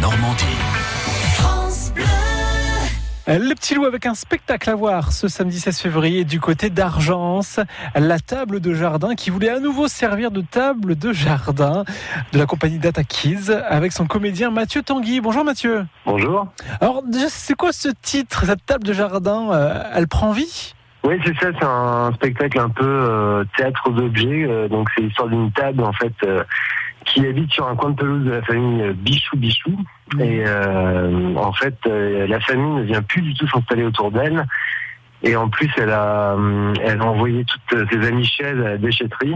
Normandie. Le petit loup avec un spectacle à voir ce samedi 16 février du côté d'Argence, la table de jardin qui voulait à nouveau servir de table de jardin de la compagnie Data Kids avec son comédien Mathieu Tanguy. Bonjour Mathieu. Bonjour. Alors déjà c'est quoi ce titre, cette table de jardin? Euh, Elle prend vie? Oui, c'est ça, c'est un spectacle un peu euh, théâtre d'objets. euh, donc c'est l'histoire d'une table en fait euh, qui habite sur un coin de pelouse de la famille euh, Bichou Bichou. Et euh, en fait, euh, la famille ne vient plus du tout s'installer autour d'elle. Et en plus, elle a, hum, elle a envoyé toutes ses amies chaises à la déchetterie.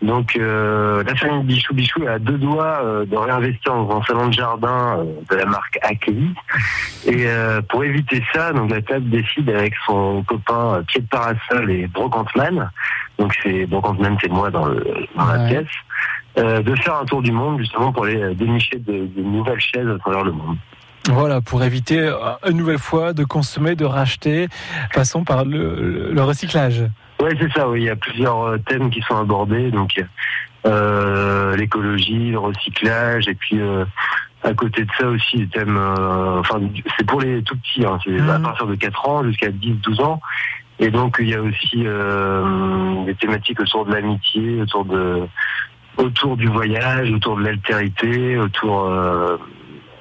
Donc, euh, la famille Bichou Bichou est à deux doigts euh, de réinvestir dans un salon de jardin euh, de la marque Ackley. Et euh, pour éviter ça, donc la table décide avec son copain euh, Pied de Parasol et Brocantman, donc c'est Brocantman c'est moi dans, le, dans la pièce, euh, de faire un tour du monde justement pour aller euh, dénicher de, de nouvelles chaises à travers le monde. Voilà, pour éviter euh, une nouvelle fois de consommer, de racheter, passons par le, recyclage. Ouais, c'est ça. Oui, il y a plusieurs euh, thèmes qui sont abordés, donc euh, l'écologie, le recyclage, et puis euh, à côté de ça aussi les thèmes. euh, enfin, c'est pour les tout petits, hein, c'est à partir de 4 ans jusqu'à 10-12 ans. Et donc il y a aussi euh, des thématiques autour de l'amitié, autour de autour du voyage, autour de l'altérité, autour euh,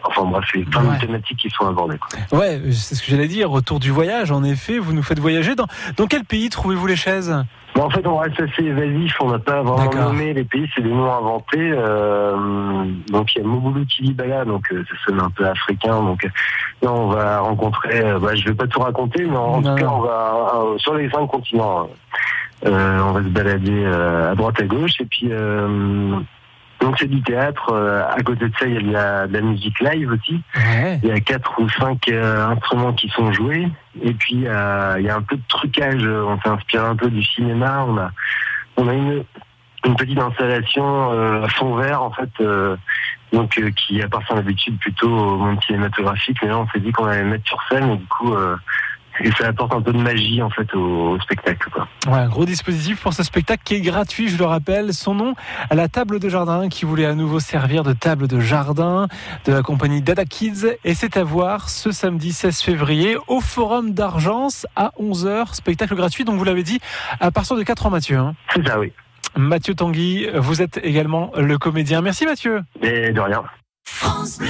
enfin bref, c'est plein Ouais. de thématiques qui sont abordées. quoi. Ouais, c'est ce que j'allais dire. Retour du voyage, en effet, vous nous faites voyager. Dans, dans quel pays trouvez-vous les chaises? Bon, en fait, on reste assez évasif. On n'a pas vraiment nommé les pays, c'est des noms inventés. Euh, donc, il y a Mobutu Kilibala, donc euh, ça sonne un peu africain. Donc, euh, là, on va rencontrer. euh, bah, je vais pas tout raconter, mais en Non, tout cas, on va euh, sur les cinq continents. Euh, on va se balader euh, à droite à gauche, et puis. euh, donc c'est du théâtre. euh, à côté de ça, il y a de la, de la musique live aussi. Ouais. Il y a quatre ou cinq euh, instruments qui sont joués. Et puis, il y a, il y a un peu de trucage. euh, On s'est inspiré un peu du cinéma. On a, on a une, une petite installation euh, fond vert, en fait, euh, donc euh, qui appartient d'habitude plutôt au monde cinématographique. Mais là, on s'est dit qu'on allait le mettre sur scène. Et du coup, euh, et ça apporte un peu de magie, en fait, au, au spectacle. Quoi. Ouais, un gros dispositif pour ce spectacle qui est gratuit, je le rappelle. Son nom à la table de jardin qui voulait à nouveau servir de table de jardin de la compagnie Dada Kids. Et c'est à voir ce samedi 16 février au Forum d'Argence à 11h. Spectacle gratuit, donc vous l'avez dit, à partir de 4 ans, Mathieu. hein. C'est ça, oui. Mathieu Tanguy, vous êtes également le comédien. Merci Mathieu. Et de rien. France Bleu.